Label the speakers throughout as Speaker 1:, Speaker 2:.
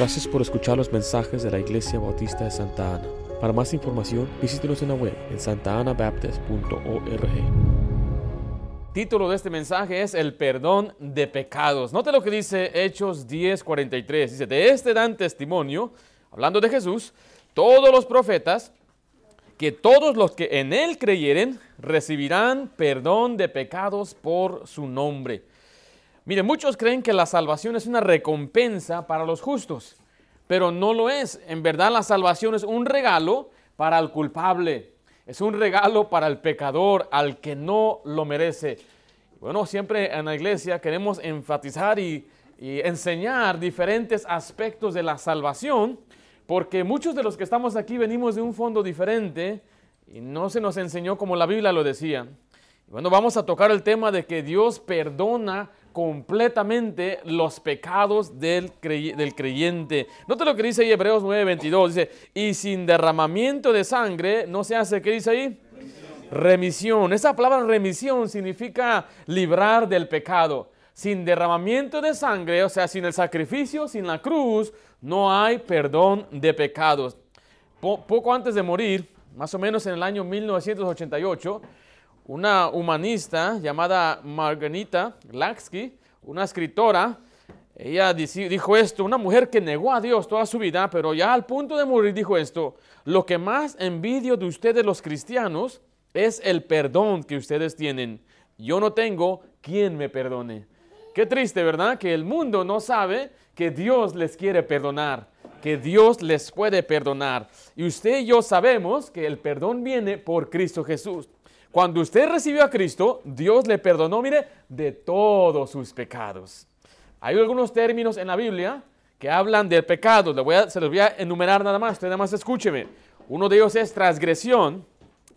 Speaker 1: Gracias por escuchar los mensajes de la Iglesia Bautista de Santa Ana. Para más información, visítenos en la web en santaanabaptist.org.
Speaker 2: Título de este mensaje es El perdón de pecados. Note lo que dice Hechos 10:43. Dice, de este dan testimonio, hablando de Jesús, todos los profetas, que todos los que en él creyeren recibirán perdón de pecados por su nombre. Mire, muchos creen que la salvación es una recompensa para los justos, pero no lo es. En verdad la salvación es un regalo para el culpable, es un regalo para el pecador, al que no lo merece. Bueno, siempre en la iglesia queremos enfatizar y, enseñar diferentes aspectos de la salvación, porque muchos de los que estamos aquí venimos de un fondo diferente y no se nos enseñó como la Biblia lo decía. Bueno, vamos a tocar el tema de que Dios perdona completamente los pecados del, creyente. Note lo que dice ahí Hebreos 9:22, dice, y sin derramamiento de sangre no se hace, ¿qué dice ahí? Remisión. Esa palabra remisión significa librar del pecado. Sin derramamiento de sangre, o sea, sin el sacrificio, sin la cruz, no hay perdón de pecados. poco antes de morir, más o menos en el año 1988, una humanista llamada Margarita Lansky, una escritora, ella dijo esto, una mujer que negó a Dios toda su vida, pero ya al punto de morir dijo esto, lo que más envidio de ustedes los cristianos es el perdón que ustedes tienen. Yo no tengo quien me perdone. Qué triste, ¿verdad? Que el mundo no sabe que Dios les quiere perdonar, que Dios les puede perdonar. Y usted y yo sabemos que el perdón viene por Cristo Jesús. Cuando usted recibió a Cristo, Dios le perdonó, mire, de todos sus pecados. Hay algunos términos en la Biblia que hablan del pecado. Le voy a, se los voy a enumerar nada más. Usted nada más escúcheme. Uno de ellos es transgresión.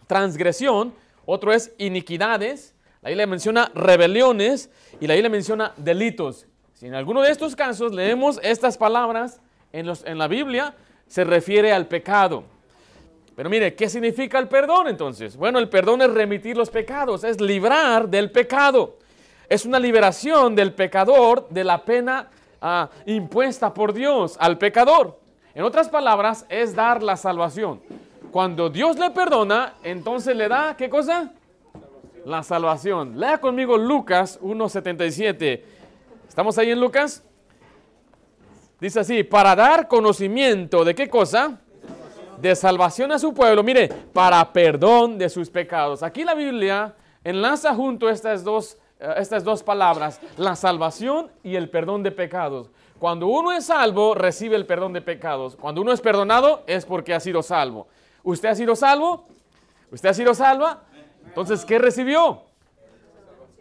Speaker 2: Transgresión. Otro es iniquidades. La Biblia menciona rebeliones y la Biblia menciona delitos. Si en alguno de estos casos leemos estas palabras en, la Biblia, se refiere al pecado. Pero mire, ¿qué significa el perdón entonces? Bueno, el perdón es remitir los pecados, es librar del pecado. Es una liberación del pecador de la pena ah, impuesta por Dios al pecador. En otras palabras, es dar la salvación. Cuando Dios le perdona, entonces le da, ¿qué cosa? La salvación. Lea conmigo Lucas 1.77. ¿Estamos ahí en Lucas? Dice así, para dar conocimiento de qué cosa? De salvación a su pueblo, mire, para perdón de sus pecados. Aquí la Biblia enlaza junto estas dos, eh, estas dos palabras, la salvación y el perdón de pecados. Cuando uno es salvo, recibe el perdón de pecados. Cuando uno es perdonado, es porque ha sido salvo. ¿Usted ha sido salvo? ¿Usted ha sido salva? Entonces, ¿qué recibió?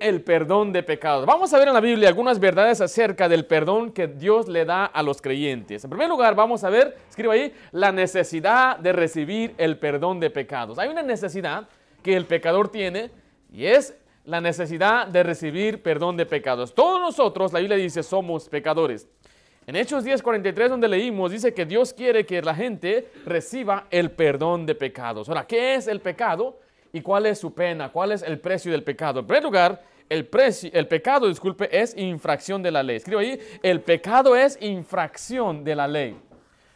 Speaker 2: El perdón de pecados. Vamos a ver en la Biblia algunas verdades acerca del perdón que Dios le da a los creyentes. En primer lugar, vamos a ver, escribo ahí, la necesidad de recibir el perdón de pecados. Hay una necesidad que el pecador tiene y es la necesidad de recibir perdón de pecados. Todos nosotros, la Biblia dice, somos pecadores. En Hechos 10:43, donde leímos, dice que Dios quiere que la gente reciba el perdón de pecados. Ahora, ¿qué es el pecado? ¿Y cuál es su pena? ¿Cuál es el precio del pecado? En primer lugar, el, el pecado, disculpe, es infracción de la ley. Escribo ahí, el pecado es infracción de la ley.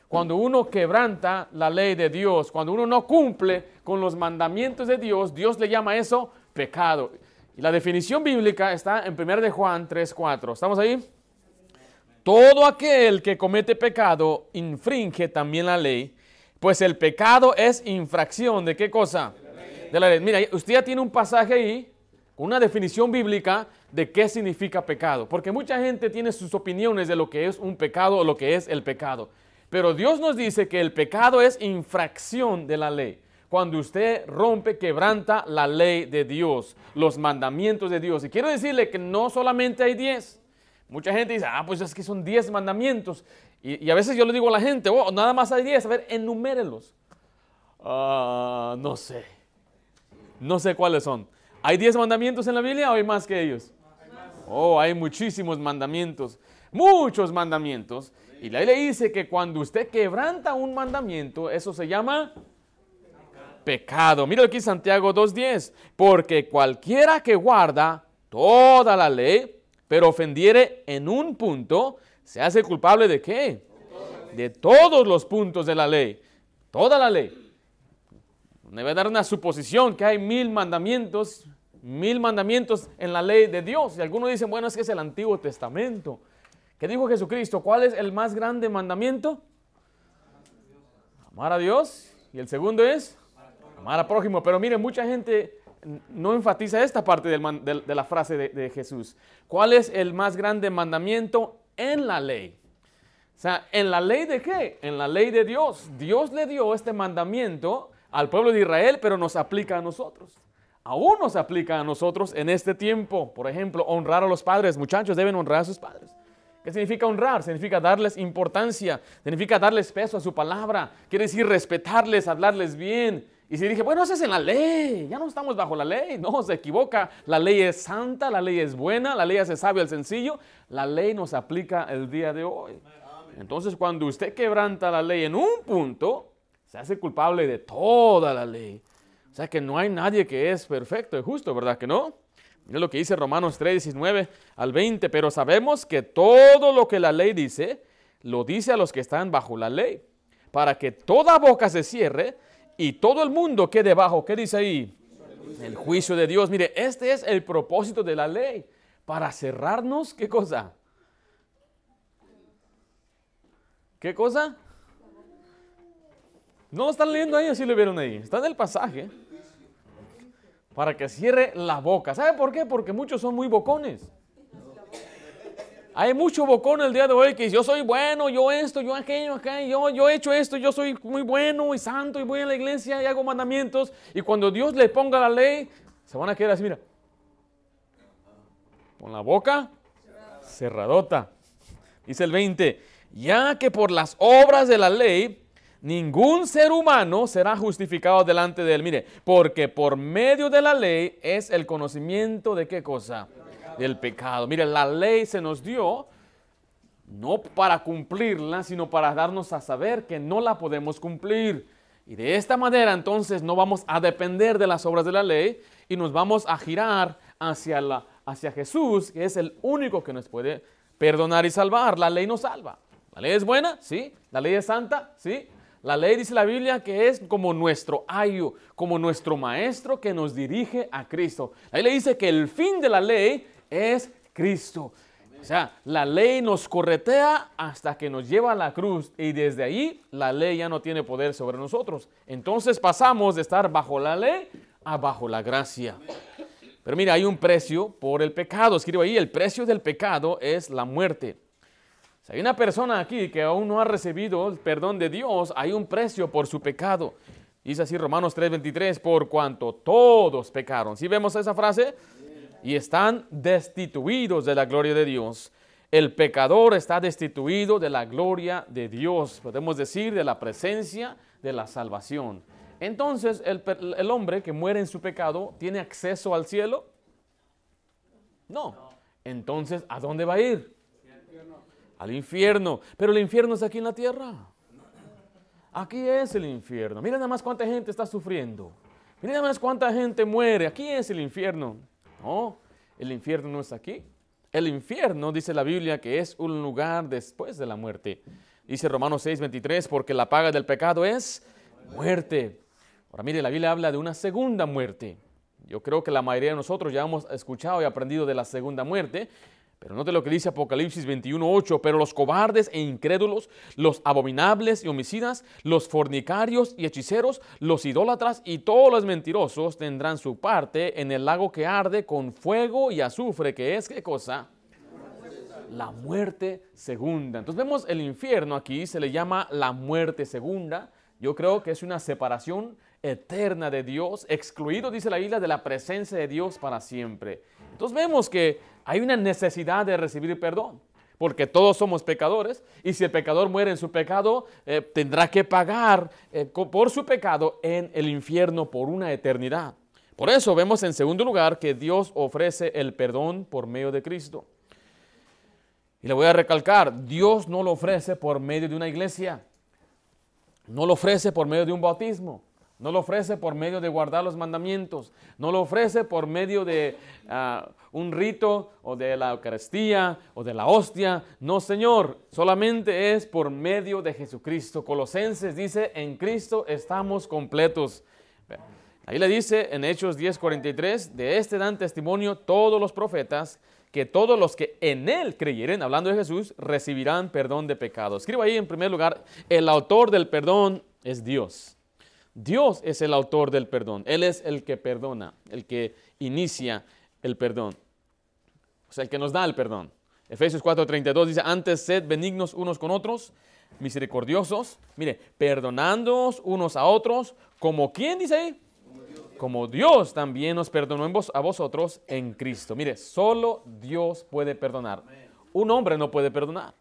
Speaker 2: Cuando uno quebranta la ley de Dios, cuando uno no cumple con los mandamientos de Dios, Dios le llama eso pecado. Y la definición bíblica está en 1 de Juan 3:4. ¿Estamos ahí? Todo aquel que comete pecado infringe también la ley, pues el pecado es infracción de qué cosa? De la ley. Mira, usted ya tiene un pasaje ahí una definición bíblica de qué significa pecado. Porque mucha gente tiene sus opiniones de lo que es un pecado o lo que es el pecado. Pero Dios nos dice que el pecado es infracción de la ley. Cuando usted rompe, quebranta la ley de Dios, los mandamientos de Dios. Y quiero decirle que no solamente hay diez. Mucha gente dice, ah, pues es que son diez mandamientos. Y, a veces yo le digo a la gente, oh, nada más hay diez. A ver, enumérelos. Ah, no sé. No sé cuáles son. ¿Hay diez mandamientos en la Biblia o hay más que ellos? Oh, hay muchísimos mandamientos, muchos mandamientos. Y la Biblia dice que cuando usted quebranta un mandamiento, eso se llama pecado. Mira aquí Santiago 2.10. Porque cualquiera que guarda toda la ley, pero ofendiere en un punto, se hace culpable de qué? de todos los puntos de la ley. Toda la ley. Debe dar una suposición que hay mil mandamientos, mil mandamientos en la ley de Dios. Y algunos dicen, bueno, es que es el Antiguo Testamento. ¿Qué dijo Jesucristo? ¿Cuál es el más grande mandamiento? Amar a Dios. Y el segundo es amar a prójimo. Pero mire, mucha gente no enfatiza esta parte de la frase de, de Jesús. ¿Cuál es el más grande mandamiento en la ley? O sea, ¿en la ley de qué? En la ley de Dios. Dios le dio este mandamiento al pueblo de Israel, pero nos aplica a nosotros. Aún nos aplica a nosotros en este tiempo. Por ejemplo, honrar a los padres. Muchachos deben honrar a sus padres. ¿Qué significa honrar? Significa darles importancia, significa darles peso a su palabra, quiere decir respetarles, hablarles bien. Y si dije, bueno, eso es en la ley, ya no estamos bajo la ley, no, se equivoca, la ley es santa, la ley es buena, la ley hace sabio al sencillo, la ley nos aplica el día de hoy. Entonces, cuando usted quebranta la ley en un punto, se hace culpable de toda la ley. O sea que no hay nadie que es perfecto y justo, ¿verdad que no? Mira lo que dice Romanos 3, 19 al 20, pero sabemos que todo lo que la ley dice, lo dice a los que están bajo la ley, para que toda boca se cierre y todo el mundo quede bajo. ¿Qué dice ahí? El juicio de Dios. Mire, este es el propósito de la ley, para cerrarnos, ¿qué cosa? ¿Qué cosa? No están leyendo ahí, así lo vieron ahí. Está en el pasaje para que cierre la boca. ¿Sabe por qué? Porque muchos son muy bocones. Hay mucho bocón el día de hoy que yo soy bueno, yo esto, yo aquello, acá, yo, yo he hecho esto, yo soy muy bueno y santo y voy a la iglesia y hago mandamientos. Y cuando Dios le ponga la ley, se van a quedar así, mira, con la boca cerradota. Dice el 20, ya que por las obras de la ley ningún ser humano será justificado delante de él. Mire, porque por medio de la ley es el conocimiento de qué cosa? Del pecado. Mire, la ley se nos dio no para cumplirla, sino para darnos a saber que no la podemos cumplir. Y de esta manera entonces no vamos a depender de las obras de la ley y nos vamos a girar hacia, la, hacia Jesús, que es el único que nos puede perdonar y salvar. La ley nos salva. ¿La ley es buena? Sí. ¿La ley es santa? Sí. La ley dice la Biblia que es como nuestro ayo, como nuestro maestro que nos dirige a Cristo. La ley dice que el fin de la ley es Cristo. O sea, la ley nos corretea hasta que nos lleva a la cruz y desde ahí la ley ya no tiene poder sobre nosotros. Entonces pasamos de estar bajo la ley a bajo la gracia. Pero mira, hay un precio por el pecado. Escribo ahí, el precio del pecado es la muerte. Si hay una persona aquí que aún no ha recibido el perdón de Dios, hay un precio por su pecado. Dice así Romanos 3:23, por cuanto todos pecaron. ¿Sí vemos esa frase? Y están destituidos de la gloria de Dios. El pecador está destituido de la gloria de Dios, podemos decir, de la presencia de la salvación. Entonces, el, el hombre que muere en su pecado, ¿tiene acceso al cielo? No. Entonces, ¿a dónde va a ir? Al infierno. Pero el infierno es aquí en la tierra. Aquí es el infierno. Mira nada más cuánta gente está sufriendo. Mira nada más cuánta gente muere. Aquí es el infierno. No, el infierno no está aquí. El infierno, dice la Biblia, que es un lugar después de la muerte. Dice Romanos 6, 23, porque la paga del pecado es muerte. Ahora mire, la Biblia habla de una segunda muerte. Yo creo que la mayoría de nosotros ya hemos escuchado y aprendido de la segunda muerte, pero note lo que dice Apocalipsis 21.8, pero los cobardes e incrédulos, los abominables y homicidas, los fornicarios y hechiceros, los idólatras y todos los mentirosos tendrán su parte en el lago que arde con fuego y azufre, que es qué cosa? La muerte segunda. Entonces vemos el infierno aquí, se le llama la muerte segunda. Yo creo que es una separación eterna de Dios, excluido, dice la Biblia, de la presencia de Dios para siempre. Entonces vemos que hay una necesidad de recibir perdón, porque todos somos pecadores y si el pecador muere en su pecado, eh, tendrá que pagar eh, por su pecado en el infierno por una eternidad. Por eso vemos en segundo lugar que Dios ofrece el perdón por medio de Cristo. Y le voy a recalcar, Dios no lo ofrece por medio de una iglesia, no lo ofrece por medio de un bautismo, No lo ofrece por medio de guardar los mandamientos. No lo ofrece por medio de ah, un rito o de la Eucaristía o de la hostia. No, Señor. Solamente es por medio de Jesucristo. Colosenses dice, en Cristo estamos completos. Ahí le dice en Hechos 10:43, de este dan testimonio todos los profetas, que todos los que en Él creyeren, hablando de Jesús, recibirán perdón de pecados. Escribo ahí en primer lugar, el autor del perdón es Dios. Dios es el autor del perdón. Él es el que perdona, el que inicia el perdón. O sea, el que nos da el perdón. Efesios 4:32 dice, antes sed benignos unos con otros, misericordiosos. Mire, perdonándoos unos a otros, como quien dice ahí, como Dios también nos perdonó a vosotros en Cristo. Mire, solo Dios puede perdonar. Un hombre no puede perdonar.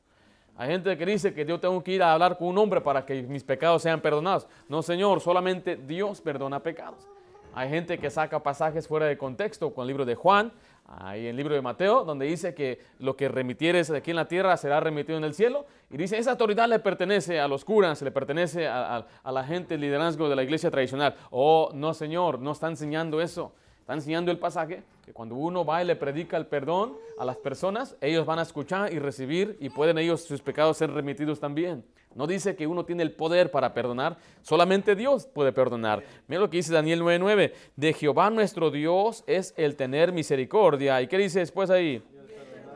Speaker 2: Hay gente que dice que yo tengo que ir a hablar con un hombre para que mis pecados sean perdonados. No, Señor, solamente Dios perdona pecados. Hay gente que saca pasajes fuera de contexto con el libro de Juan, hay el libro de Mateo, donde dice que lo que remitieres aquí en la tierra será remitido en el cielo. Y dice, esa autoridad le pertenece a los curas, le pertenece a, a la gente, el liderazgo de la iglesia tradicional. Oh, no, Señor, no está enseñando eso. Está enseñando el pasaje que cuando uno va y le predica el perdón a las personas, ellos van a escuchar y recibir y pueden ellos sus pecados ser remitidos también. No dice que uno tiene el poder para perdonar, solamente Dios puede perdonar. Mira lo que dice Daniel 9:9, de Jehová nuestro Dios es el tener misericordia. ¿Y qué dice después ahí?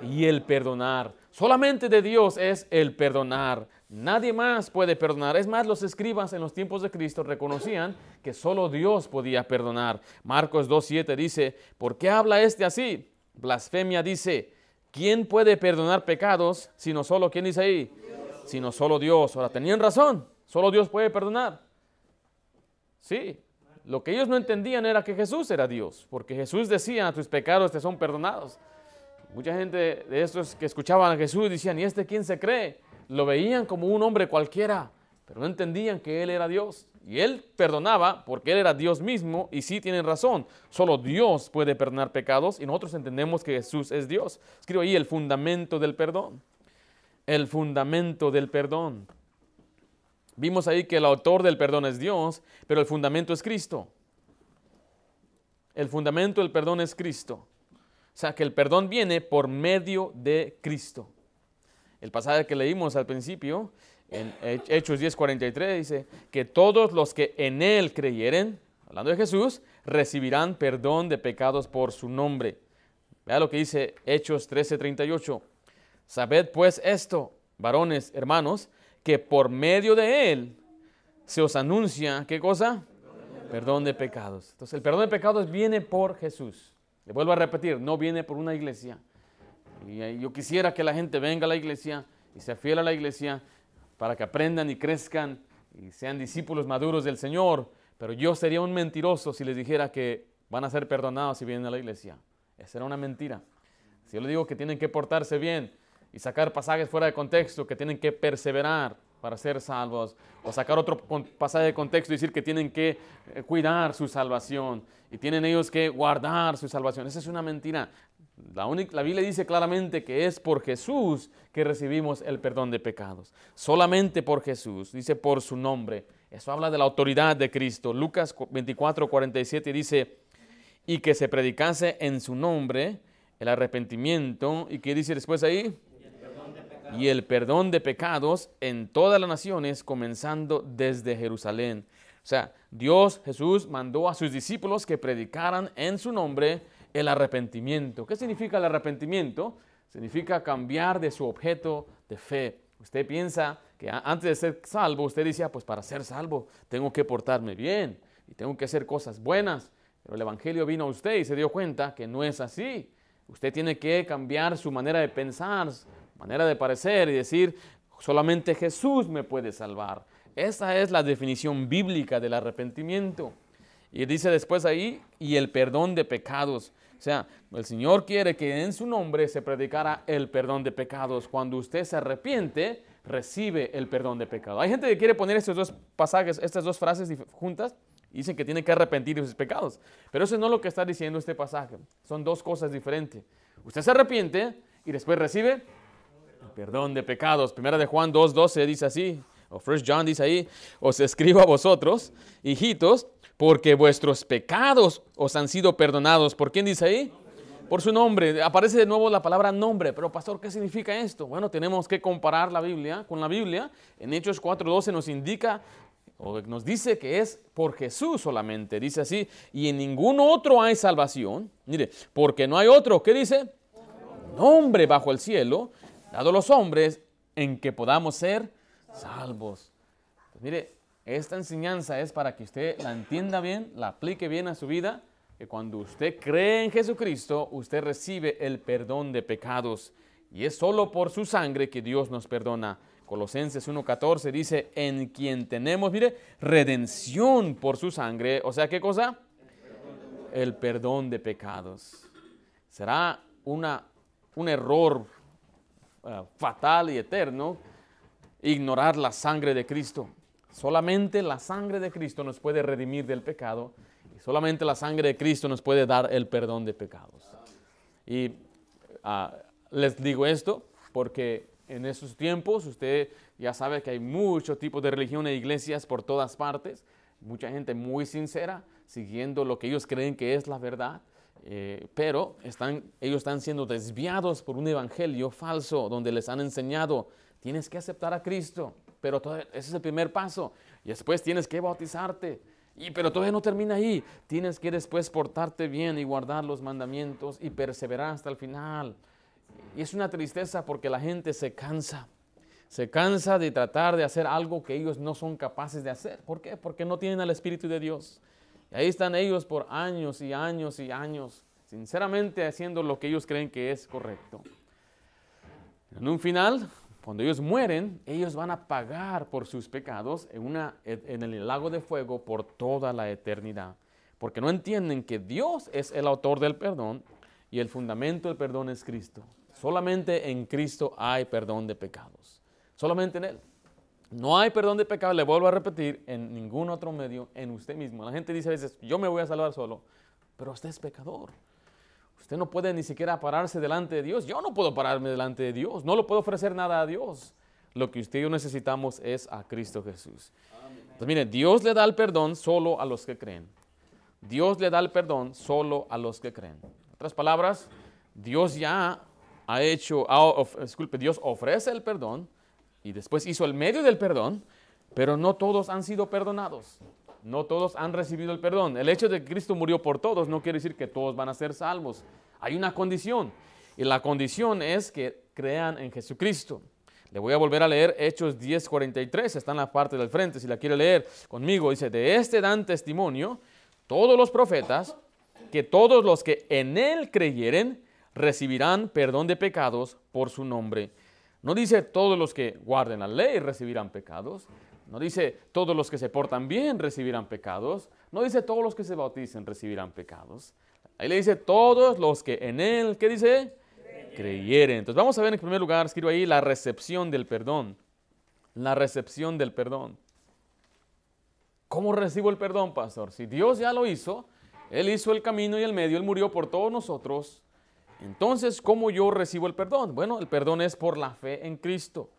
Speaker 2: Y el perdonar. Solamente de Dios es el perdonar. Nadie más puede perdonar. Es más, los escribas en los tiempos de Cristo reconocían que solo Dios podía perdonar. Marcos 2.7 dice, ¿por qué habla este así? Blasfemia dice, ¿quién puede perdonar pecados sino solo, ¿quién dice ahí? Sino solo Dios. Ahora, tenían razón, solo Dios puede perdonar. Sí, lo que ellos no entendían era que Jesús era Dios, porque Jesús decía, tus pecados te son perdonados. Mucha gente de estos que escuchaban a Jesús decían, ¿y este quién se cree? Lo veían como un hombre cualquiera, pero no entendían que Él era Dios. Y Él perdonaba porque Él era Dios mismo y sí tienen razón. Solo Dios puede perdonar pecados y nosotros entendemos que Jesús es Dios. Escribo ahí el fundamento del perdón. El fundamento del perdón. Vimos ahí que el autor del perdón es Dios, pero el fundamento es Cristo. El fundamento del perdón es Cristo. O sea que el perdón viene por medio de Cristo. El pasaje que leímos al principio, en Hechos 10:43, dice que todos los que en Él creyeren, hablando de Jesús, recibirán perdón de pecados por su nombre. Vea lo que dice Hechos 13:38. Sabed pues esto, varones, hermanos, que por medio de Él se os anuncia, ¿qué cosa? Perdón de pecados. Entonces el perdón de pecados viene por Jesús. Le vuelvo a repetir, no viene por una iglesia, y yo quisiera que la gente venga a la iglesia y se fiel a la iglesia para que aprendan y crezcan y sean discípulos maduros del Señor. Pero yo sería un mentiroso si les dijera que van a ser perdonados si vienen a la iglesia. Esa era una mentira. Si yo les digo que tienen que portarse bien y sacar pasajes fuera de contexto, que tienen que perseverar para ser salvos, o sacar otro pasaje de contexto y decir que tienen que eh, cuidar su salvación y tienen ellos que guardar su salvación. Esa es una mentira. La, la, Biblia dice claramente que es por Jesús que recibimos el perdón de pecados. Solamente por Jesús, dice por su nombre. Eso habla de la autoridad de Cristo. Lucas 24, 47 dice, y que se predicase en su nombre el arrepentimiento. ¿Y qué dice después ahí? Y el perdón de pecados en todas las naciones, comenzando desde Jerusalén. O sea, Dios Jesús mandó a sus discípulos que predicaran en su nombre el arrepentimiento. ¿Qué significa el arrepentimiento? Significa cambiar de su objeto de fe. Usted piensa que antes de ser salvo, usted dice, ah, pues para ser salvo tengo que portarme bien y tengo que hacer cosas buenas. Pero el Evangelio vino a usted y se dio cuenta que no es así. Usted tiene que cambiar su manera de pensar, manera de parecer y decir, solamente Jesús me puede salvar. Esa es la definición bíblica del arrepentimiento. Y dice después ahí, y el perdón de pecados. O sea, el Señor quiere que en su nombre se predicara el perdón de pecados. Cuando usted se arrepiente, recibe el perdón de pecados. Hay gente que quiere poner estos dos pasajes, estas dos frases juntas, dicen que tiene que arrepentir de sus pecados. Pero eso no es lo que está diciendo este pasaje. Son dos cosas diferentes. Usted se arrepiente y después recibe el perdón de pecados. Primera de Juan 2.12 dice así, o First John dice ahí, os escribo a vosotros, hijitos, porque vuestros pecados os han sido perdonados. ¿Por quién dice ahí? Por su nombre. Aparece de nuevo la palabra nombre. Pero pastor, ¿qué significa esto? Bueno, tenemos que comparar la Biblia con la Biblia. En Hechos 4.12 nos indica o nos dice que es por Jesús solamente. Dice así, y en ningún otro hay salvación. Mire, porque no hay otro. ¿Qué dice? Nombre bajo el cielo, dado a los hombres, en que podamos ser salvos. Pues mire, esta enseñanza es para que usted la entienda bien, la aplique bien a su vida, que cuando usted cree en Jesucristo, usted recibe el perdón de pecados. Y es solo por su sangre que Dios nos perdona. Colosenses 1.14 dice, en quien tenemos, mire, redención por su sangre. O sea, ¿qué cosa? El perdón de pecados. Será una, un error uh, fatal y eterno ignorar la sangre de Cristo. Solamente la sangre de Cristo nos puede redimir del pecado y solamente la sangre de Cristo nos puede dar el perdón de pecados. Y uh, les digo esto porque en esos tiempos usted ya sabe que hay muchos tipos de religión e iglesias por todas partes, mucha gente muy sincera, siguiendo lo que ellos creen que es la verdad. Eh, pero están, ellos están siendo desviados por un evangelio falso donde les han enseñado Tienes que aceptar a Cristo, pero ese es el primer paso. Y después tienes que bautizarte. Y, pero todavía no termina ahí. Tienes que después portarte bien y guardar los mandamientos y perseverar hasta el final. Y es una tristeza porque la gente se cansa. Se cansa de tratar de hacer algo que ellos no son capaces de hacer. ¿Por qué? Porque no tienen al Espíritu de Dios. Y ahí están ellos por años y años y años, sinceramente haciendo lo que ellos creen que es correcto. En un final, cuando ellos mueren, ellos van a pagar por sus pecados en, una, en el lago de fuego por toda la eternidad. Porque no entienden que Dios es el autor del perdón y el fundamento del perdón es Cristo. Solamente en Cristo hay perdón de pecados. Solamente en Él. No hay perdón de pecados, le vuelvo a repetir, en ningún otro medio, en usted mismo. La gente dice a veces, yo me voy a salvar solo, pero usted es pecador. Usted no puede ni siquiera pararse delante de Dios. Yo no puedo pararme delante de Dios. No le puedo ofrecer nada a Dios. Lo que usted y yo necesitamos es a Cristo Jesús. Entonces, mire, Dios le da el perdón solo a los que creen. Dios le da el perdón solo a los que creen. En otras palabras, Dios ya ha hecho, disculpe, Dios ofrece el perdón y después hizo el medio del perdón, pero no todos han sido perdonados. No todos han recibido el perdón. El hecho de que Cristo murió por todos no quiere decir que todos van a ser salvos. Hay una condición. Y la condición es que crean en Jesucristo. Le voy a volver a leer Hechos 10:43, está en la parte del frente, si la quiere leer conmigo. Dice, de este dan testimonio todos los profetas, que todos los que en él creyeren recibirán perdón de pecados por su nombre. No dice todos los que guarden la ley recibirán pecados, no dice todos los que se portan bien recibirán pecados. No dice todos los que se bauticen recibirán pecados. Ahí le dice todos los que en él, ¿qué dice? Creyeren. Entonces vamos a ver en primer lugar, escribo ahí, la recepción del perdón. La recepción del perdón. ¿Cómo recibo el perdón, pastor? Si Dios ya lo hizo, Él hizo el camino y el medio, Él murió por todos nosotros. Entonces, ¿cómo yo recibo el perdón? Bueno, el perdón es por la fe en Cristo.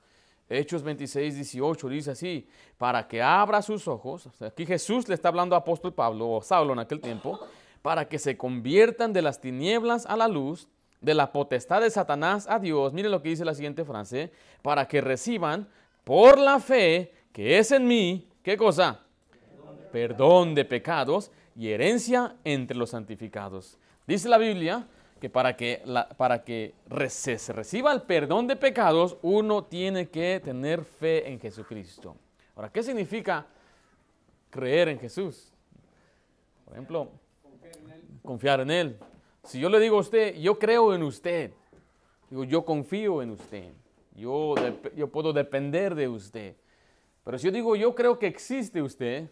Speaker 2: Hechos 26, 18 dice así, para que abra sus ojos, aquí Jesús le está hablando a apóstol Pablo o Saulo en aquel tiempo, para que se conviertan de las tinieblas a la luz, de la potestad de Satanás a Dios. Mire lo que dice la siguiente frase, para que reciban por la fe que es en mí, ¿qué cosa? Perdón de pecados y herencia entre los santificados. Dice la Biblia que para que, para que se reciba el perdón de pecados, uno tiene que tener fe en Jesucristo. Ahora, ¿qué significa creer en Jesús? Por ejemplo, confiar en Él. Si yo le digo a usted, yo creo en usted, digo, yo confío en usted, yo, yo puedo depender de usted. Pero si yo digo, yo creo que existe usted,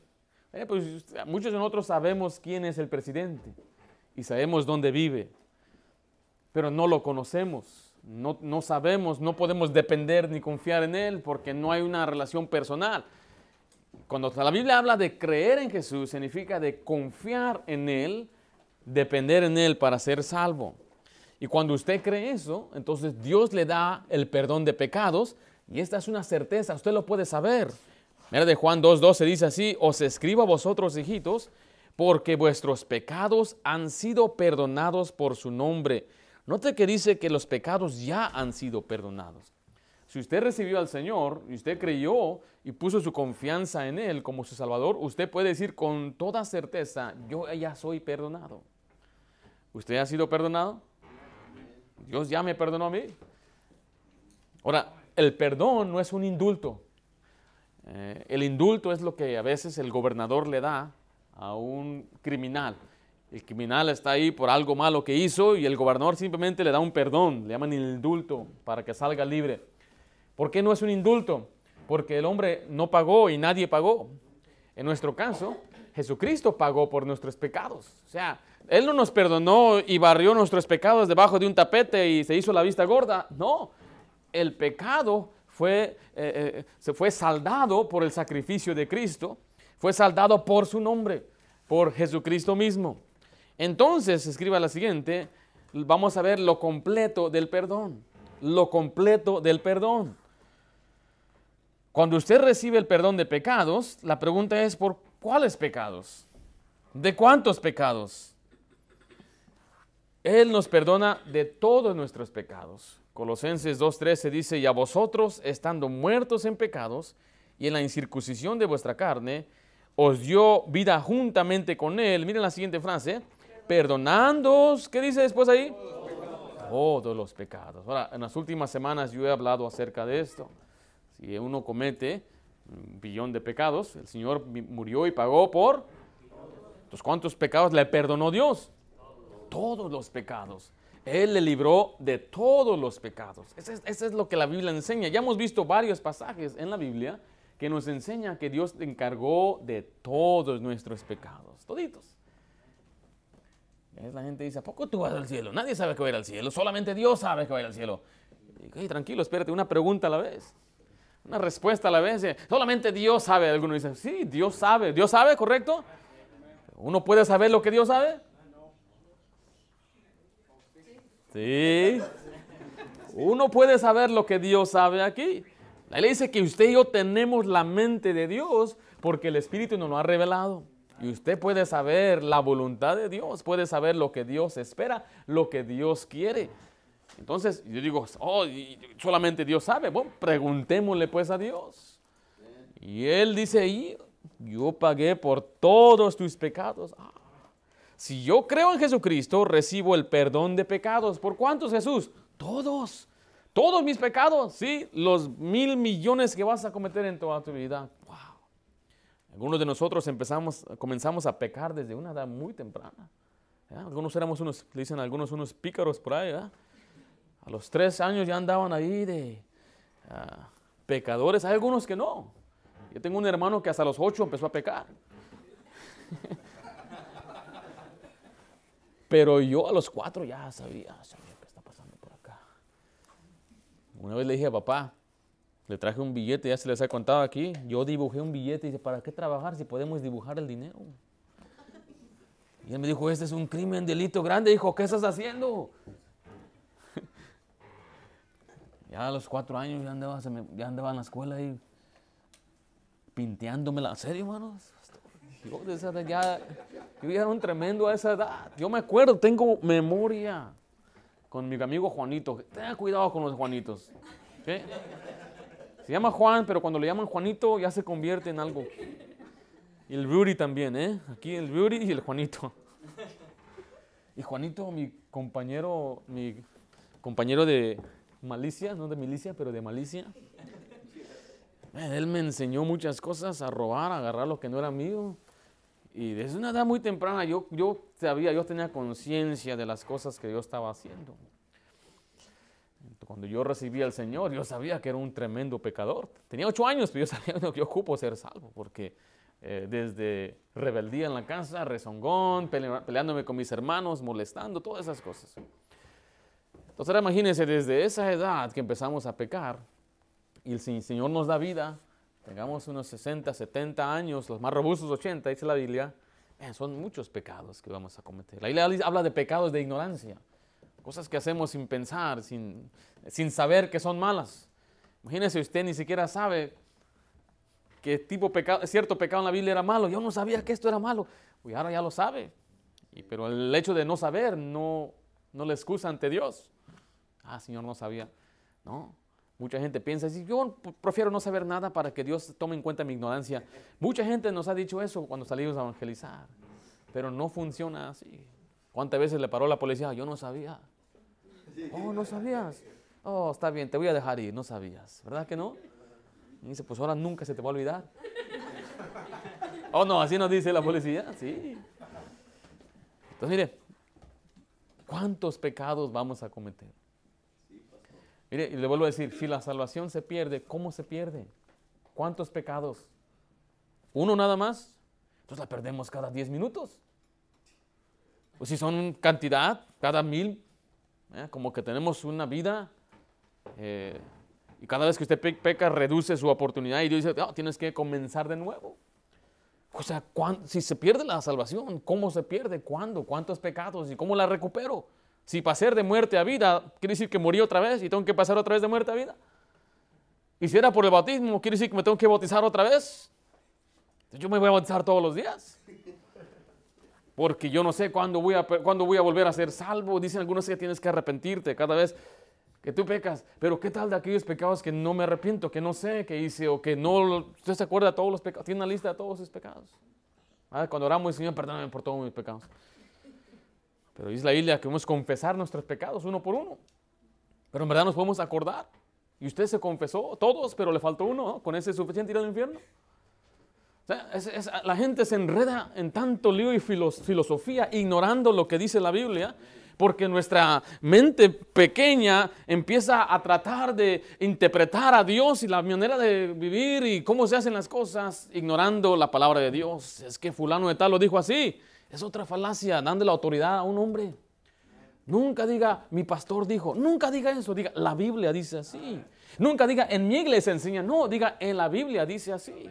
Speaker 2: eh, pues muchos de nosotros sabemos quién es el presidente y sabemos dónde vive pero no lo conocemos, no, no sabemos, no podemos depender ni confiar en Él porque no hay una relación personal. Cuando la Biblia habla de creer en Jesús, significa de confiar en Él, depender en Él para ser salvo. Y cuando usted cree eso, entonces Dios le da el perdón de pecados y esta es una certeza, usted lo puede saber. Mira de Juan 2.12 dice así, os escribo a vosotros, hijitos, porque vuestros pecados han sido perdonados por su nombre. Note que dice que los pecados ya han sido perdonados. Si usted recibió al Señor y usted creyó y puso su confianza en Él como su Salvador, usted puede decir con toda certeza, yo ya soy perdonado. ¿Usted ha sido perdonado? Dios ya me perdonó a mí. Ahora, el perdón no es un indulto. Eh, el indulto es lo que a veces el gobernador le da a un criminal. El criminal está ahí por algo malo que hizo y el gobernador simplemente le da un perdón, le llaman indulto para que salga libre. ¿Por qué no es un indulto? Porque el hombre no pagó y nadie pagó. En nuestro caso, Jesucristo pagó por nuestros pecados. O sea, Él no nos perdonó y barrió nuestros pecados debajo de un tapete y se hizo la vista gorda. No, el pecado fue, eh, eh, se fue saldado por el sacrificio de Cristo, fue saldado por su nombre, por Jesucristo mismo. Entonces, escriba la siguiente, vamos a ver lo completo del perdón, lo completo del perdón. Cuando usted recibe el perdón de pecados, la pregunta es ¿por cuáles pecados? ¿De cuántos pecados? Él nos perdona de todos nuestros pecados. Colosenses 2.13 dice, y a vosotros, estando muertos en pecados y en la incircuncisión de vuestra carne, os dio vida juntamente con Él. Miren la siguiente frase, perdonándoos, ¿qué dice después ahí? Todos los pecados. Ahora, en las últimas semanas yo he hablado acerca de esto. Si uno comete un billón de pecados, el Señor murió y pagó por... Entonces, ¿cuántos pecados le perdonó Dios? Todos los pecados. Él le libró de todos los pecados. Eso es, lo que la Biblia enseña. Ya hemos visto varios pasajes en la Biblia que nos enseña que Dios encargó de todos nuestros pecados, toditos. La gente dice, ¿a poco tú vas al cielo? Nadie sabe que va a ir al cielo, solamente Dios sabe que va a ir al cielo. Y, tranquilo, espérate, una pregunta a la vez una respuesta a la vez. Solamente Dios sabe. Algunos dicen, sí, Dios sabe. ¿Dios sabe, correcto? ¿Uno puede saber lo que Dios sabe? Sí. Uno puede saber lo que Dios sabe aquí. La ley dice que usted y yo tenemos la mente de Dios porque el Espíritu nos lo ha revelado. Y usted puede saber la voluntad de Dios, puede saber lo que Dios espera, lo que Dios quiere. Entonces, yo digo, oh, solamente Dios sabe. Bueno, preguntémosle pues a Dios. Y Él dice, yo pagué por todos tus pecados. Ah, si yo creo en Jesucristo, recibo el perdón de pecados. ¿Por cuántos, Jesús? Todos. Todos mis pecados, sí, los mil millones que vas a cometer en toda tu vida. Algunos de nosotros empezamos, comenzamos a pecar desde una edad muy temprana. Algunos éramos unos, le dicen algunos unos pícaros por ahí. A los tres años ya andaban ahí de ah, pecadores. Hay algunos que no. Yo tengo un hermano que hasta los ocho empezó a pecar. Pero yo a los cuatro ya sabía, sabía qué está pasando por acá. Una vez le dije a papá, le traje un billete, ya se les ha contado aquí. Yo dibujé un billete y dice, ¿para qué trabajar si podemos dibujar el dinero? Y él me dijo, este es un crimen, delito grande. Dijo, ¿qué estás haciendo? Ya a los cuatro años ya andaba, en la escuela y pinteándomela. ¿En serio, hermanos? Yo, ya, yo ya era un tremendo a esa edad. Yo me acuerdo, tengo memoria con mi amigo Juanito. Tenga cuidado con los Juanitos. Se llama Juan, pero cuando le llaman Juanito ya se convierte en algo. Y el Rudy también, ¿eh? Aquí el Rudy y el Juanito. Y Juanito, mi compañero, mi compañero de, malicia, no de milicia, pero de malicia. Él me enseñó muchas cosas, a robar, a agarrar lo que no era mío. Y desde una edad muy temprana yo, yo sabía, yo tenía conciencia de las cosas que yo estaba haciendo. Cuando yo recibí al Señor, yo sabía que era un tremendo pecador. Tenía ocho años, pero yo sabía que yo ocupo ser salvo, porque eh, desde rebeldía en la casa, rezongón, peleándome con mis hermanos, molestando, todas esas cosas. Entonces ahora imagínense, desde esa edad que empezamos a pecar, y el Señor nos da vida, tengamos unos 60, 70 años, los más robustos 80, dice la Biblia, son muchos pecados que vamos a cometer. La Biblia habla de pecados de ignorancia, cosas que hacemos sin pensar, sin, sin saber que son malas. Imagínense, usted ni siquiera sabe que tipo pecado, cierto pecado en la Biblia era malo. Yo no sabía que esto era malo. Y ahora ya lo sabe. Y, pero el hecho de no saber no, no le excusa ante Dios. Ah, Señor, no sabía. No. Mucha gente piensa, así, yo prefiero no saber nada para que Dios tome en cuenta mi ignorancia. Mucha gente nos ha dicho eso cuando salimos a evangelizar, pero no funciona así. ¿Cuántas veces le paró la policía? Yo no sabía. Oh, no sabías. Oh, está bien, te voy a dejar ir, no sabías. ¿Verdad que no? Y dice, pues ahora nunca se te va a olvidar. Oh, no, así nos dice la policía. Sí. Entonces, mire, ¿cuántos pecados vamos a cometer? Mire, y le vuelvo a decir, si la salvación se pierde, ¿cómo se pierde? ¿Cuántos pecados? ¿Uno nada más? Entonces la perdemos cada 10 minutos. O si son cantidad, cada mil, ¿eh? como que tenemos una vida eh, y cada vez que usted peca reduce su oportunidad y Dios dice, oh, tienes que comenzar de nuevo. O sea, si se pierde la salvación, ¿cómo se pierde? ¿Cuándo? ¿Cuántos pecados? ¿Y cómo la recupero? Si pasar de muerte a vida, quiere decir que morí otra vez y tengo que pasar otra vez de muerte a vida. Y si era por el bautismo, quiere decir que me tengo que bautizar otra vez. Yo me voy a bautizar todos los días. Porque yo no sé cuándo voy a, cuándo voy a volver a ser salvo. Dicen algunos que tienes que arrepentirte cada vez que tú pecas. Pero ¿qué tal de aquellos pecados que no me arrepiento, que no sé qué hice o que no... ¿Usted se acuerda de todos los pecados? Tiene una lista de todos sus pecados. Ah, cuando oramos, Señor, perdóname por todos mis pecados. Pero dice la Biblia que debemos confesar nuestros pecados uno por uno. Pero en verdad nos podemos acordar. Y usted se confesó todos, pero le faltó uno. Con ese es suficiente ir al infierno. La gente se enreda en tanto lío y filosofía, ignorando lo que dice la Biblia, porque nuestra mente pequeña empieza a tratar de interpretar a Dios y la manera de vivir y cómo se hacen las cosas, ignorando la palabra de Dios. Es que fulano de tal lo dijo así. Es otra falacia, dando la autoridad a un hombre. Nunca diga, mi pastor dijo, nunca diga eso, diga, la Biblia dice así. Nunca diga, en mi iglesia enseña, no, diga, en la Biblia dice así.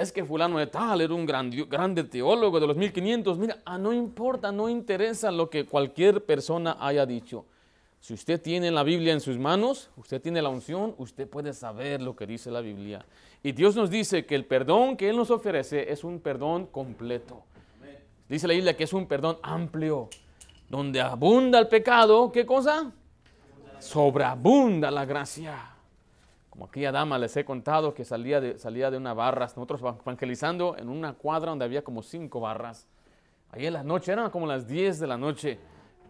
Speaker 2: Es que fulano de tal era un grande teólogo de los 1500. Mira, ah, no importa, no interesa lo que cualquier persona haya dicho. Si usted tiene la Biblia en sus manos, usted tiene la unción, usted puede saber lo que dice la Biblia. Y Dios nos dice que el perdón que Él nos ofrece es un perdón completo. Dice la Biblia que es un perdón amplio, donde abunda el pecado, ¿qué cosa? Sobreabunda la gracia. Como aquella dama les he contado que salía de, salía de una barra, nosotros evangelizando en una cuadra donde había como cinco barras. Ahí en la noche, eran como las 10 de la noche,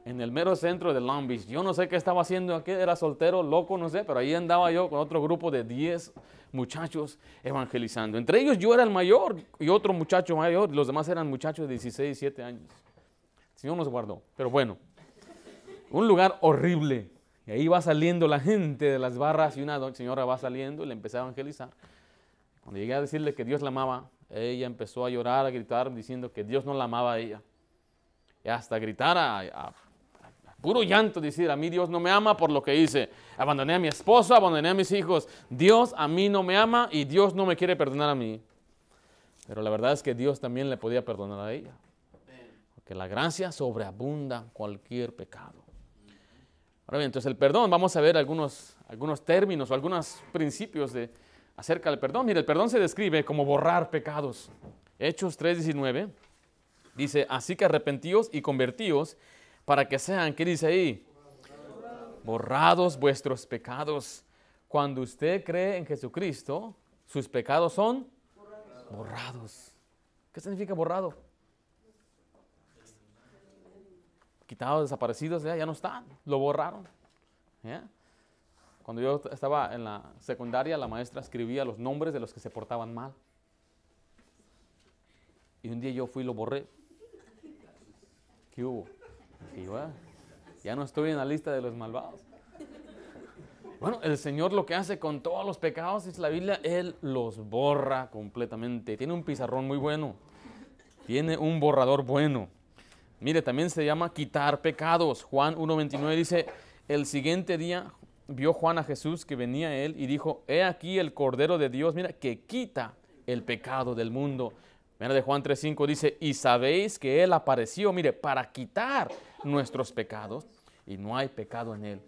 Speaker 2: en el mero centro de Long Beach. Yo no sé qué estaba haciendo aquí, era soltero, loco, no sé, pero ahí andaba yo con otro grupo de 10 muchachos evangelizando. Entre ellos yo era el mayor y otro muchacho mayor, los demás eran muchachos de 16, 17 años. El Señor nos guardó. Pero bueno, un lugar horrible. Y ahí va saliendo la gente de las barras y una señora va saliendo y le empecé a evangelizar. Cuando llegué a decirle que Dios la amaba, ella empezó a llorar, a gritar, diciendo que Dios no la amaba a ella. Y hasta gritar a Puro llanto decir, a mí Dios no me ama por lo que hice. Abandoné a mi esposo, abandoné a mis hijos. Dios a mí no me ama y Dios no me quiere perdonar a mí. Pero la verdad es que Dios también le podía perdonar a ella. Porque la gracia sobreabunda cualquier pecado. Ahora entonces el perdón, vamos a ver algunos, algunos términos o algunos principios de, acerca del perdón. Mire, el perdón se describe como borrar pecados. Hechos 3:19 dice, así que arrepentíos y convertíos para que sean, ¿qué dice ahí? Borrados vuestros pecados. Cuando usted cree en Jesucristo, sus pecados son borrados. ¿Qué significa borrado? Quitados, desaparecidos, ya, no están, lo borraron. Cuando yo estaba en la secundaria, la maestra escribía los nombres de los que se portaban mal. Y un día yo fui y lo borré. ¿Qué hubo? Y ya no estoy en la lista de los malvados. Bueno, el Señor lo que hace con todos los pecados, dice la Biblia, Él los borra completamente. Tiene un pizarrón muy bueno. Tiene un borrador bueno. Mire, también se llama quitar pecados. Juan 1.29 dice, el siguiente día vio Juan a Jesús que venía a él y dijo, he aquí el Cordero de Dios, mira, que quita el pecado del mundo. Mira de Juan 3.5 dice, y sabéis que Él apareció, mire, para quitar nuestros pecados y no hay pecado en Él.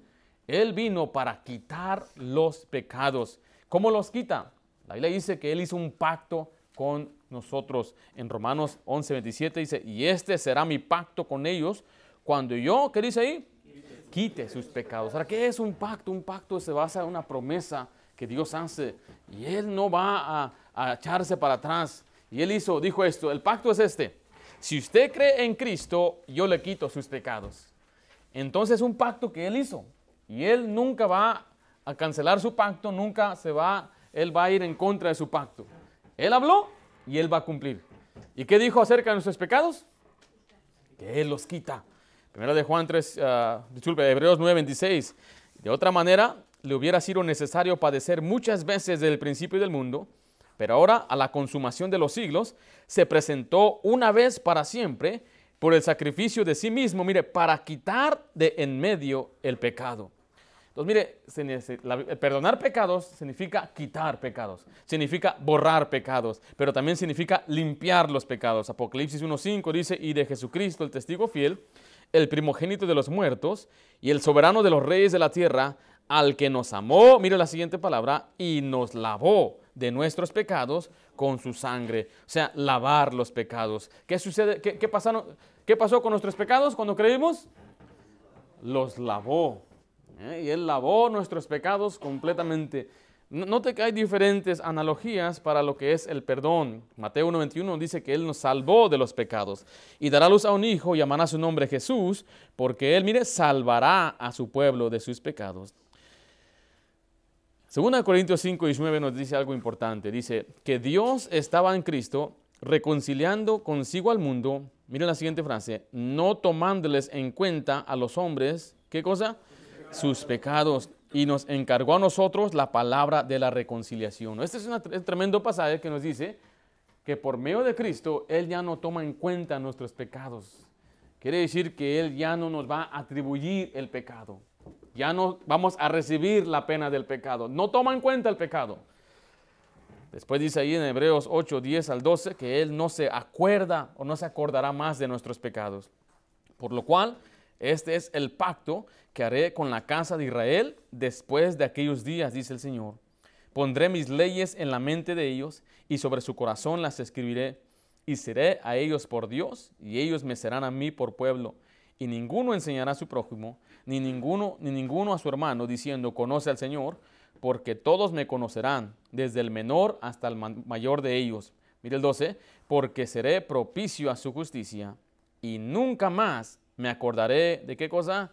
Speaker 2: Él vino para quitar los pecados. ¿Cómo los quita? La Biblia dice que Él hizo un pacto con nosotros. En Romanos 11, 27 dice, y este será mi pacto con ellos cuando yo, ¿qué dice ahí? Quite sus pecados. Ahora, ¿qué es un pacto? Un pacto se basa en una promesa que Dios hace y Él no va a, a echarse para atrás. Y Él hizo, dijo esto, el pacto es este. Si usted cree en Cristo, yo le quito sus pecados. Entonces es un pacto que Él hizo. Y Él nunca va a cancelar su pacto, nunca se va, Él va a ir en contra de su pacto. Él habló y Él va a cumplir. ¿Y qué dijo acerca de nuestros pecados? Que Él los quita. Primero de Juan 3, uh, disculpe, Hebreos 9, 26. De otra manera, le hubiera sido necesario padecer muchas veces desde el principio del mundo, pero ahora, a la consumación de los siglos, se presentó una vez para siempre por el sacrificio de sí mismo, mire, para quitar de en medio el pecado. Entonces, mire, perdonar pecados significa quitar pecados, significa borrar pecados, pero también significa limpiar los pecados. Apocalipsis 1.5 dice, y de Jesucristo, el testigo fiel, el primogénito de los muertos y el soberano de los reyes de la tierra, al que nos amó, mire la siguiente palabra, y nos lavó de nuestros pecados con su sangre. O sea, lavar los pecados. ¿Qué sucede? ¿Qué, qué pasó con nuestros pecados cuando creímos? Los lavó. ¿Eh? Y Él lavó nuestros pecados completamente. Note que hay diferentes analogías para lo que es el perdón. Mateo 1.21 dice que Él nos salvó de los pecados y dará luz a un hijo y llamará su nombre Jesús, porque Él, mire, salvará a su pueblo de sus pecados. Segunda Corintios 5, 19 nos dice algo importante. Dice que Dios estaba en Cristo reconciliando consigo al mundo. Miren la siguiente frase, no tomándoles en cuenta a los hombres, ¿qué cosa? Sus pecados y nos encargó a nosotros la palabra de la reconciliación. Este es un tremendo pasaje que nos dice que por medio de Cristo Él ya no toma en cuenta nuestros pecados. Quiere decir que Él ya no nos va a atribuir el pecado. Ya no vamos a recibir la pena del pecado. No toma en cuenta el pecado. Después dice ahí en Hebreos 8, 10 al 12 que Él no se acuerda o no se acordará más de nuestros pecados. Por lo cual, este es el pacto que haré con la casa de Israel después de aquellos días, dice el Señor. Pondré mis leyes en la mente de ellos y sobre su corazón las escribiré. Y seré a ellos por Dios y ellos me serán a mí por pueblo. Y ninguno enseñará a su prójimo, ni ninguno, ni ninguno a su hermano, diciendo, conoce al Señor, porque todos me conocerán, desde el menor hasta el mayor de ellos. Mire el 12, porque seré propicio a su justicia y nunca más me acordaré de qué cosa?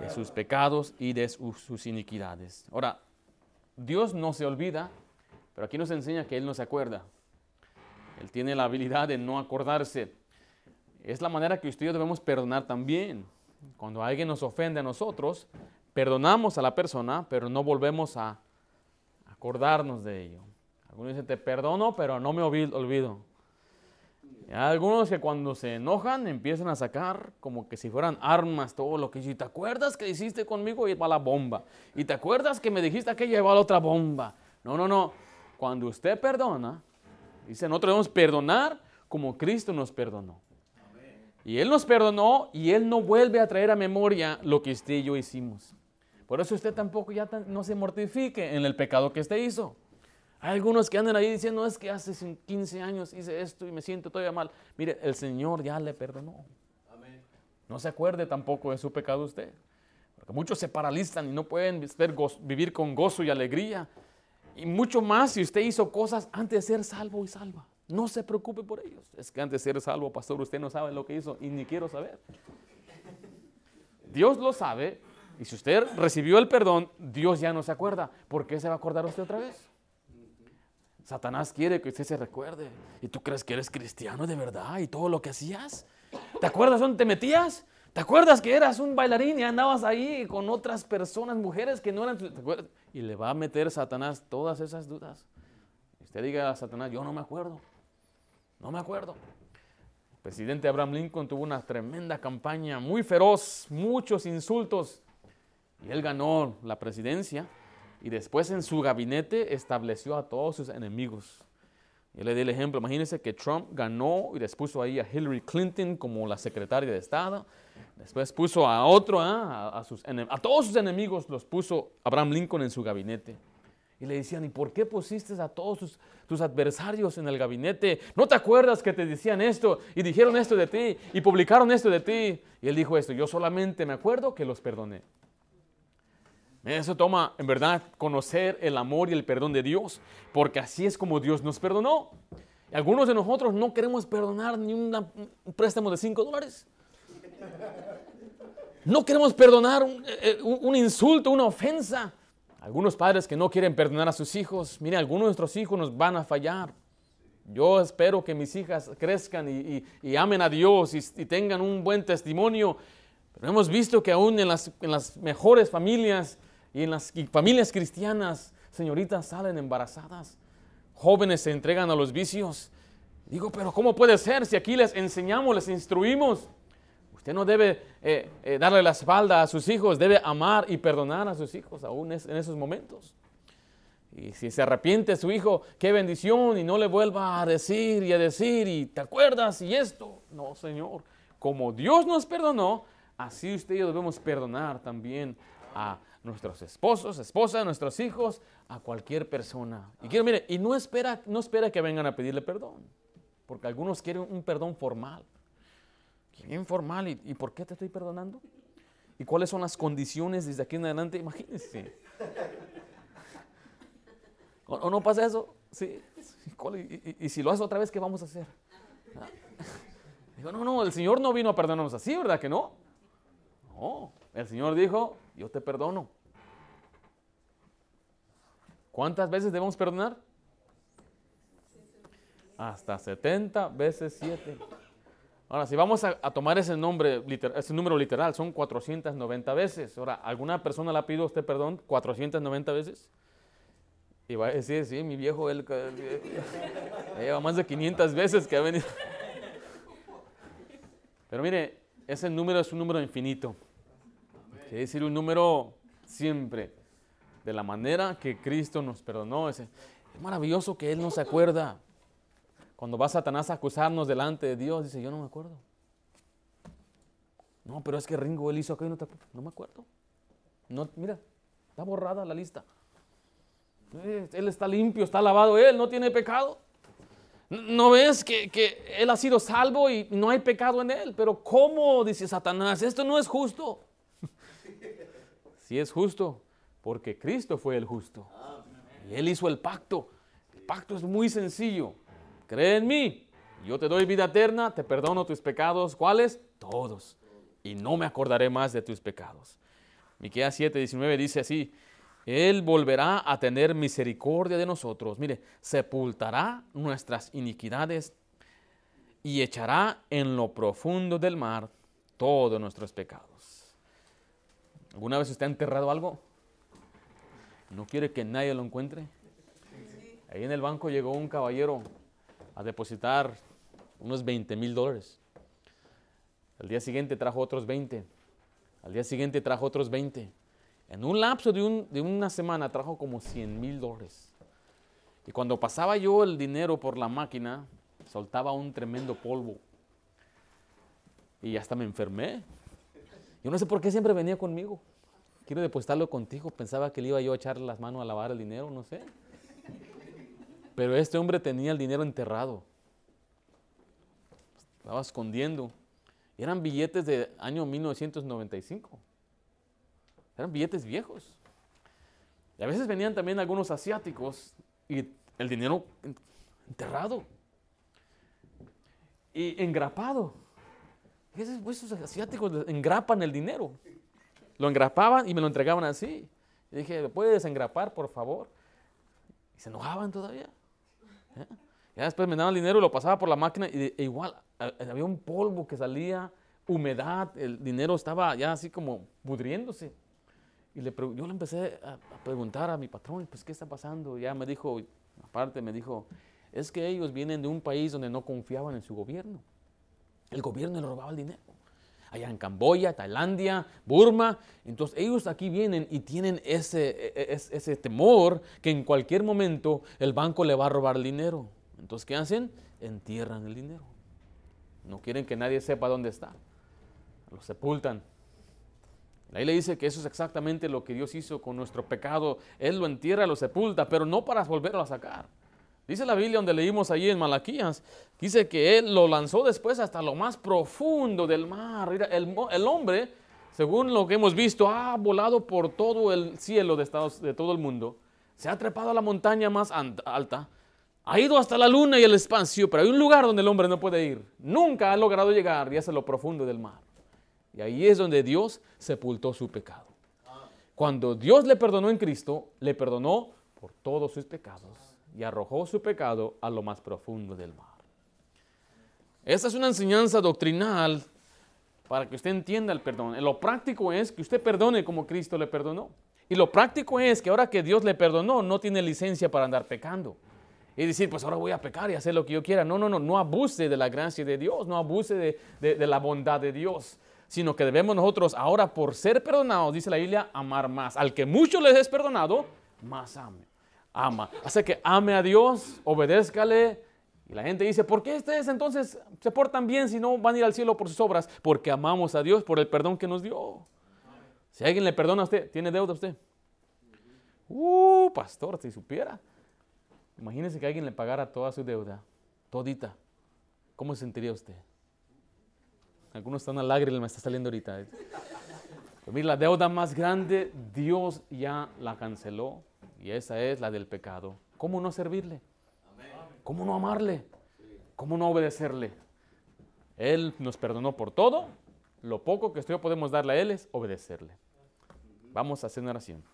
Speaker 2: De sus pecados y de sus iniquidades. Ahora, Dios no se olvida, pero aquí nos enseña que Él no se acuerda. Él tiene la habilidad de no acordarse. Es la manera que usted y yo debemos perdonar también. Cuando alguien nos ofende a nosotros, perdonamos a la persona, pero no volvemos a acordarnos de ello. Algunos dicen, te perdono, pero no me olvido. Algunos que cuando se enojan empiezan a sacar como que si fueran armas todo lo que hiciste. ¿Te acuerdas que hiciste conmigo? Y va la bomba. ¿Y te acuerdas que me dijiste que lleva la otra bomba? No, no, no. Cuando usted perdona, dice, nosotros debemos perdonar como Cristo nos perdonó. Y Él nos perdonó y Él no vuelve a traer a memoria lo que usted y yo hicimos. Por eso usted tampoco ya no se mortifique en el pecado que usted hizo. Hay algunos que andan ahí diciendo, es que hace 15 años hice esto y me siento todavía mal. Mire, el Señor ya le perdonó. No se acuerde tampoco de su pecado usted. Porque muchos se paralizan y no pueden vivir con gozo y alegría. Y mucho más si usted hizo cosas antes de ser salvo y salva. No se preocupe por ellos. Es que antes de ser salvo, pastor, usted no sabe lo que hizo y ni quiero saber. Dios lo sabe. Y si usted recibió el perdón, Dios ya no se acuerda. ¿Por qué se va a acordar usted otra vez? Satanás quiere que usted se recuerde. ¿Y tú crees que eres cristiano de verdad y todo lo que hacías? ¿Te acuerdas dónde te metías? ¿Te acuerdas que eras un bailarín y andabas ahí con otras personas, mujeres que no eran... ¿te y le va a meter Satanás todas esas dudas. usted diga a Satanás, yo no me acuerdo. No me acuerdo. El presidente Abraham Lincoln tuvo una tremenda campaña, muy feroz, muchos insultos. Y él ganó la presidencia y después en su gabinete estableció a todos sus enemigos. Yo le di el ejemplo, imagínense que Trump ganó y después puso ahí a Hillary Clinton como la secretaria de Estado. Después puso a otro, ¿ah? a todos sus enemigos los puso Abraham Lincoln en su gabinete. Y le decían, ¿y por qué pusiste a todos tus, tus, adversarios en el gabinete? ¿No te acuerdas que te decían esto y dijeron esto de ti y publicaron esto de ti? Y él dijo esto, yo solamente me acuerdo que los perdoné. Eso toma, en verdad, conocer el amor y el perdón de Dios, porque así es como Dios nos perdonó. algunos de nosotros no queremos perdonar ni un préstamo de 5 dólares. No queremos perdonar un, eh, un insulto, una ofensa. Algunos padres que no quieren perdonar a sus hijos, mire, algunos de nuestros hijos nos van a fallar. Yo espero que mis hijas crezcan y, amen a Dios y, tengan un buen testimonio. Pero hemos visto que aún en las, en las mejores familias y en las familias cristianas, señoritas salen embarazadas. Jóvenes se entregan a los vicios. Digo, pero ¿cómo puede ser si aquí les enseñamos, les instruimos? Usted no debe eh, eh, darle la espalda a sus hijos, debe amar y perdonar a sus hijos aún en esos momentos. Y si se arrepiente su hijo, qué bendición, y no le vuelva a decir y a decir, y te acuerdas y esto. No, Señor, como Dios nos perdonó, así usted y yo debemos perdonar también a nuestros esposos, esposas, nuestros hijos, a cualquier persona. Y quiero, mire, y no espera, no espera que vengan a pedirle perdón, porque algunos quieren un perdón formal bien formal. ¿Y, por qué te estoy perdonando? ¿Y cuáles son las condiciones desde aquí en adelante? Imagínense. ¿O, no pasa eso? Sí. ¿Y, si lo haces otra vez, qué vamos a hacer? Ah. Digo, no, no, el Señor no vino a perdonarnos así, ¿verdad que no? No, el Señor dijo, yo te perdono. ¿Cuántas veces debemos perdonar? Hasta 70 veces 7. Ahora, si vamos a, tomar ese nombre, ese número literal, son 490 veces. Ahora, ¿alguna persona le ha pedido a usted perdón 490 veces? Y va a decir, sí, mi viejo, él, lleva más de 500 veces que ha venido. Pero mire, ese número es un número infinito. Quiere decir un número siempre. De la manera que Cristo nos perdonó. Es, maravilloso que Él no se acuerda. Cuando va Satanás a acusarnos delante de Dios, dice, yo no me acuerdo. No, pero es que Ringo, él hizo acá y no, te, no me acuerdo. No, mira, está borrada la lista. Eh, él está limpio, está lavado, él no tiene pecado. ¿No ves que, que, él ha sido salvo y no hay pecado en él? Pero ¿cómo? Dice Satanás, esto no es justo. sí es justo, porque Cristo fue el justo. Y él hizo el pacto. El pacto es muy sencillo. Cree en mí, yo te doy vida eterna, te perdono tus pecados. ¿Cuáles? Todos. Y no me acordaré más de tus pecados. Miqueas 7, 19 dice así, Él volverá a tener misericordia de nosotros. Mire, sepultará nuestras iniquidades y echará en lo profundo del mar todos nuestros pecados. ¿Alguna vez usted ha enterrado algo? ¿No quiere que nadie lo encuentre? Ahí en el banco llegó un caballero a depositar unos 20 mil dólares. Al día siguiente trajo otros 20. Al día siguiente trajo otros 20. En un lapso de, una semana trajo como 100 mil dólares. Y cuando pasaba yo el dinero por la máquina, soltaba un tremendo polvo. Y hasta me enfermé. Yo no sé por qué siempre venía conmigo. Quiero depositarlo contigo. Pensaba que le iba yo a echarle las manos a lavar el dinero, no sé. Pero este hombre tenía el dinero enterrado. Estaba escondiendo. eran billetes de año 1995. Eran billetes viejos. Y a veces venían también algunos asiáticos y el dinero enterrado. Y engrapado. Pues, esos asiáticos engrapan el dinero. Lo engrapaban y me lo entregaban así. Y dije, ¿puedes engrapar, por favor? Y se enojaban todavía. Ya después me daban el dinero y lo pasaba por la máquina y e igual había un polvo que salía, humedad, el dinero estaba ya así como pudriéndose. Y le, yo le empecé a, preguntar a mi patrón, pues, ¿qué está pasando? ya me dijo, aparte me dijo, es que ellos vienen de un país donde no confiaban en su gobierno. El gobierno le robaba el dinero. Allá en Camboya, Tailandia, Burma. Entonces ellos aquí vienen y tienen ese, e, e, ese temor que en cualquier momento el banco le va a robar el dinero. Entonces, ¿qué hacen? Entierran el dinero. No quieren que nadie sepa dónde está. Lo sepultan. La le dice que eso es exactamente lo que Dios hizo con nuestro pecado. Él lo entierra, lo sepulta, pero no para volverlo a sacar. Dice la Biblia donde leímos allí en Malaquías, dice que Él lo lanzó después hasta lo más profundo del mar. El, hombre, según lo que hemos visto, ha volado por todo el cielo de, Estados, de todo el mundo. Se ha trepado a la montaña más alta, ha ido hasta la luna y el espacio, pero hay un lugar donde el hombre no puede ir. Nunca ha logrado llegar y es lo profundo del mar. Y ahí es donde Dios sepultó su pecado. Cuando Dios le perdonó en Cristo, le perdonó por todos sus pecados y arrojó su pecado a lo más profundo del mar. Esta es una enseñanza doctrinal para que usted entienda el perdón. Lo práctico es que usted perdone como Cristo le perdonó. Y lo práctico es que ahora que Dios le perdonó, no tiene licencia para andar pecando. Y decir, pues ahora voy a pecar y hacer lo que yo quiera. No, no, no, no abuse de la gracia de Dios, no abuse de, de la bondad de Dios, sino que debemos nosotros ahora por ser perdonados, dice la Biblia, amar más. Al que mucho les es perdonado, más ame ama. Así que ame a Dios, obedézcale. Y la gente dice, ¿por qué ustedes entonces se portan bien si no van a ir al cielo por sus obras? Porque amamos a Dios por el perdón que nos dio. Si alguien le perdona a usted, ¿tiene deuda a usted? Uh, pastor, si supiera. Imagínese que alguien le pagara toda su deuda, todita. ¿Cómo se sentiría usted? Algunos están a lágrima, me está saliendo ahorita. Pero mira, la deuda más grande, Dios ya la canceló. Y esa es la del pecado. ¿Cómo no servirle? ¿Cómo no amarle? ¿Cómo no obedecerle? Él nos perdonó por todo. Lo poco que esto podemos darle a Él es obedecerle. Vamos a hacer una oración.